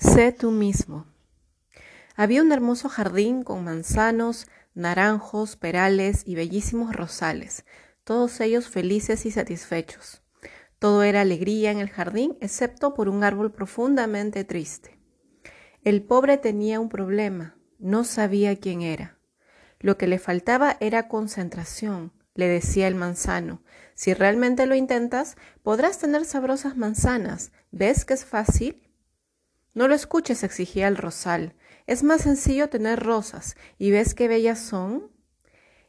Sé tú mismo. Había un hermoso jardín con manzanos, naranjos, perales y bellísimos rosales, todos ellos felices y satisfechos. Todo era alegría en el jardín, excepto por un árbol profundamente triste. El pobre tenía un problema, no sabía quién era. Lo que le faltaba era concentración, le decía el manzano. Si realmente lo intentas, podrás tener sabrosas manzanas. ¿Ves que es fácil? No lo escuches, exigía el rosal. Es más sencillo tener rosas, y ves qué bellas son.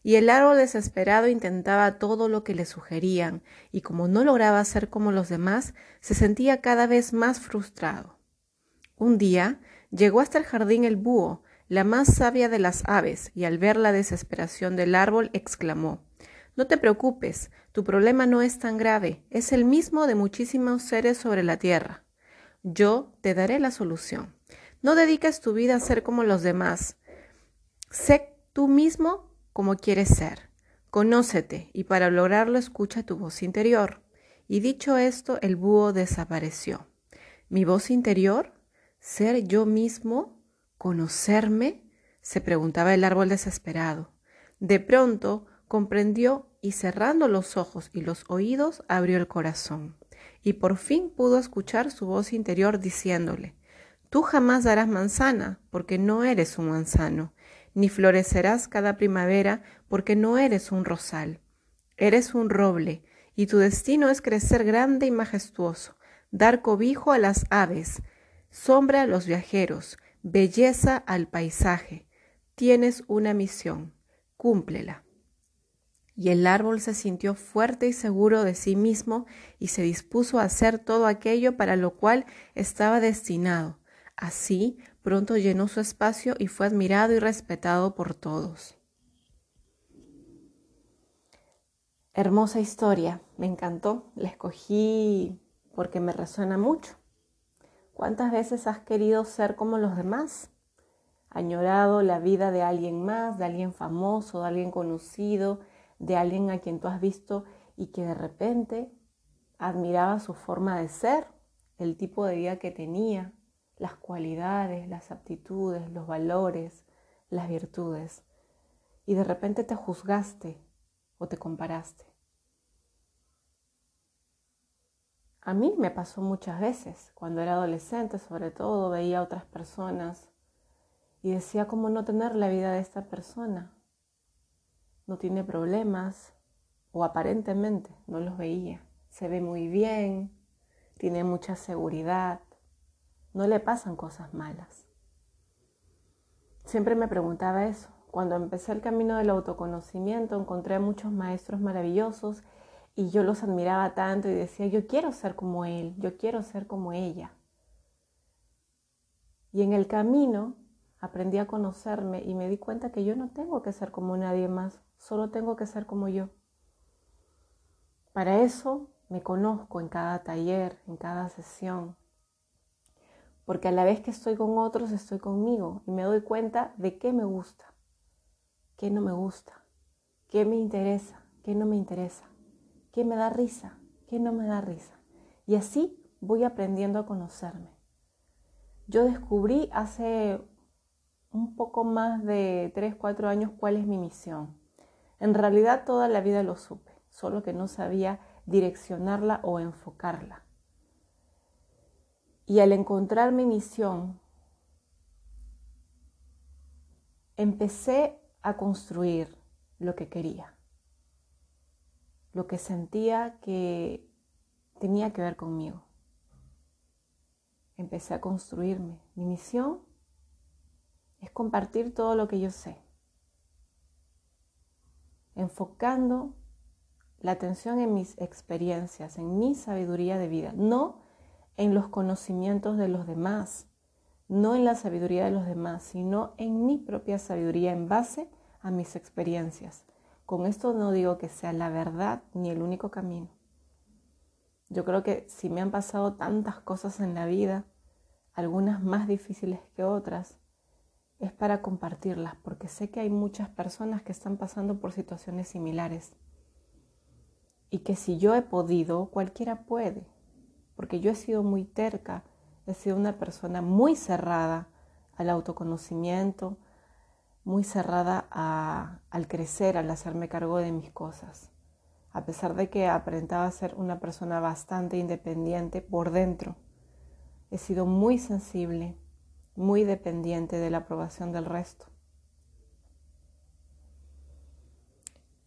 Y el árbol desesperado intentaba todo lo que le sugerían, y como no lograba ser como los demás, se sentía cada vez más frustrado. Un día llegó hasta el jardín el búho, la más sabia de las aves, y al ver la desesperación del árbol exclamó No te preocupes, tu problema no es tan grave, es el mismo de muchísimos seres sobre la tierra. Yo te daré la solución. No dediques tu vida a ser como los demás. Sé tú mismo como quieres ser. Conócete y para lograrlo escucha tu voz interior. Y dicho esto, el búho desapareció. ¿Mi voz interior? ¿Ser yo mismo? ¿Conocerme? se preguntaba el árbol desesperado. De pronto comprendió y cerrando los ojos y los oídos abrió el corazón y por fin pudo escuchar su voz interior diciéndole, Tú jamás darás manzana, porque no eres un manzano, ni florecerás cada primavera, porque no eres un rosal. Eres un roble, y tu destino es crecer grande y majestuoso, dar cobijo a las aves, sombra a los viajeros, belleza al paisaje. Tienes una misión, cúmplela y el árbol se sintió fuerte y seguro de sí mismo y se dispuso a hacer todo aquello para lo cual estaba destinado. Así pronto llenó su espacio y fue admirado y respetado por todos. Hermosa historia, me encantó, la escogí porque me resuena mucho. ¿Cuántas veces has querido ser como los demás? Añorado la vida de alguien más, de alguien famoso, de alguien conocido, de alguien a quien tú has visto y que de repente admiraba su forma de ser, el tipo de vida que tenía, las cualidades, las aptitudes, los valores, las virtudes. Y de repente te juzgaste o te comparaste. A mí me pasó muchas veces, cuando era adolescente sobre todo, veía a otras personas y decía cómo no tener la vida de esta persona, no tiene problemas o aparentemente no los veía. Se ve muy bien, tiene mucha seguridad, no le pasan cosas malas. Siempre me preguntaba eso. Cuando empecé el camino del autoconocimiento encontré muchos maestros maravillosos y yo los admiraba tanto y decía, yo quiero ser como él, yo quiero ser como ella. Y en el camino aprendí a conocerme y me di cuenta que yo no tengo que ser como nadie más, solo tengo que ser como yo. Para eso me conozco en cada taller, en cada sesión, porque a la vez que estoy con otros, estoy conmigo y me doy cuenta de qué me gusta, qué no me gusta, qué me interesa, qué no me interesa, qué me da risa, qué no me da risa. Y así voy aprendiendo a conocerme. Yo descubrí hace un poco más de 3, 4 años cuál es mi misión. En realidad toda la vida lo supe, solo que no sabía direccionarla o enfocarla. Y al encontrar mi misión, empecé a construir lo que quería, lo que sentía que tenía que ver conmigo. Empecé a construirme. Mi misión es compartir todo lo que yo sé enfocando la atención en mis experiencias, en mi sabiduría de vida, no en los conocimientos de los demás, no en la sabiduría de los demás, sino en mi propia sabiduría en base a mis experiencias. Con esto no digo que sea la verdad ni el único camino. Yo creo que si me han pasado tantas cosas en la vida, algunas más difíciles que otras, es para compartirlas, porque sé que hay muchas personas que están pasando por situaciones similares. Y que si yo he podido, cualquiera puede, porque yo he sido muy terca He sido una persona muy cerrada al autoconocimiento, muy cerrada al crecer, al hacerme cargo de mis cosas. A pesar de que aparentaba ser una persona bastante independiente por dentro, he sido muy sensible, muy dependiente de la aprobación del resto.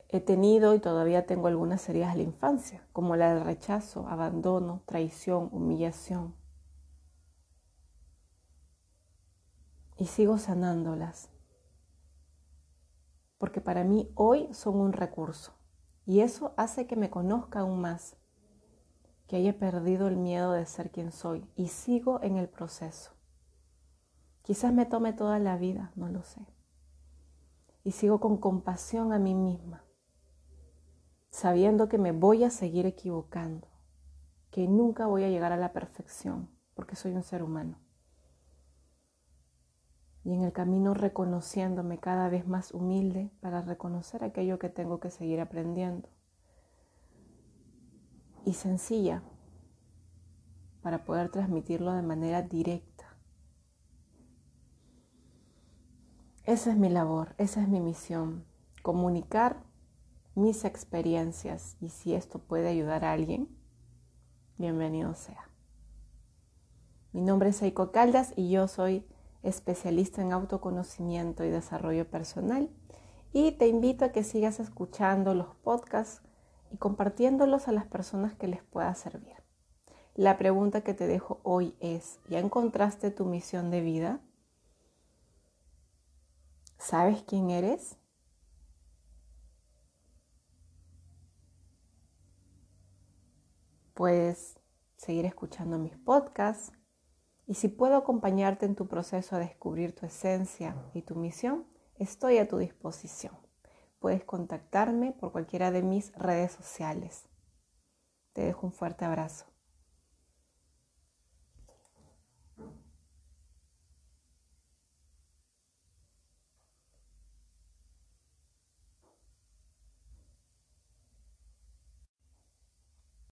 He tenido y todavía tengo algunas heridas de la infancia, como la del rechazo, abandono, traición, humillación. Y sigo sanándolas, porque para mí hoy son un recurso y eso hace que me conozca aún más, que haya perdido el miedo de ser quien soy y sigo en el proceso. Quizás me tome toda la vida, no lo sé. Y sigo con compasión a mí misma sabiendo que me voy a seguir equivocando, que nunca voy a llegar a la perfección, porque soy un ser humano. Y en el camino reconociéndome cada vez más humilde para reconocer aquello que tengo que seguir aprendiendo. Y sencilla para poder transmitirlo de manera directa. Esa es mi labor, esa es mi misión, comunicar mis experiencias y si esto puede ayudar a alguien, bienvenido sea. Mi nombre es Eiko Caldas y yo soy especialista en autoconocimiento y desarrollo personal y te invito a que sigas escuchando los podcasts y compartiéndolos a las personas que les pueda servir. La pregunta que te dejo hoy es, ¿ya encontraste tu misión de vida? ¿Sabes quién eres? Puedes seguir escuchando mis podcasts y si puedo acompañarte en tu proceso a descubrir tu esencia y tu misión, estoy a tu disposición. Puedes contactarme por cualquiera de mis redes sociales. Te dejo un fuerte abrazo.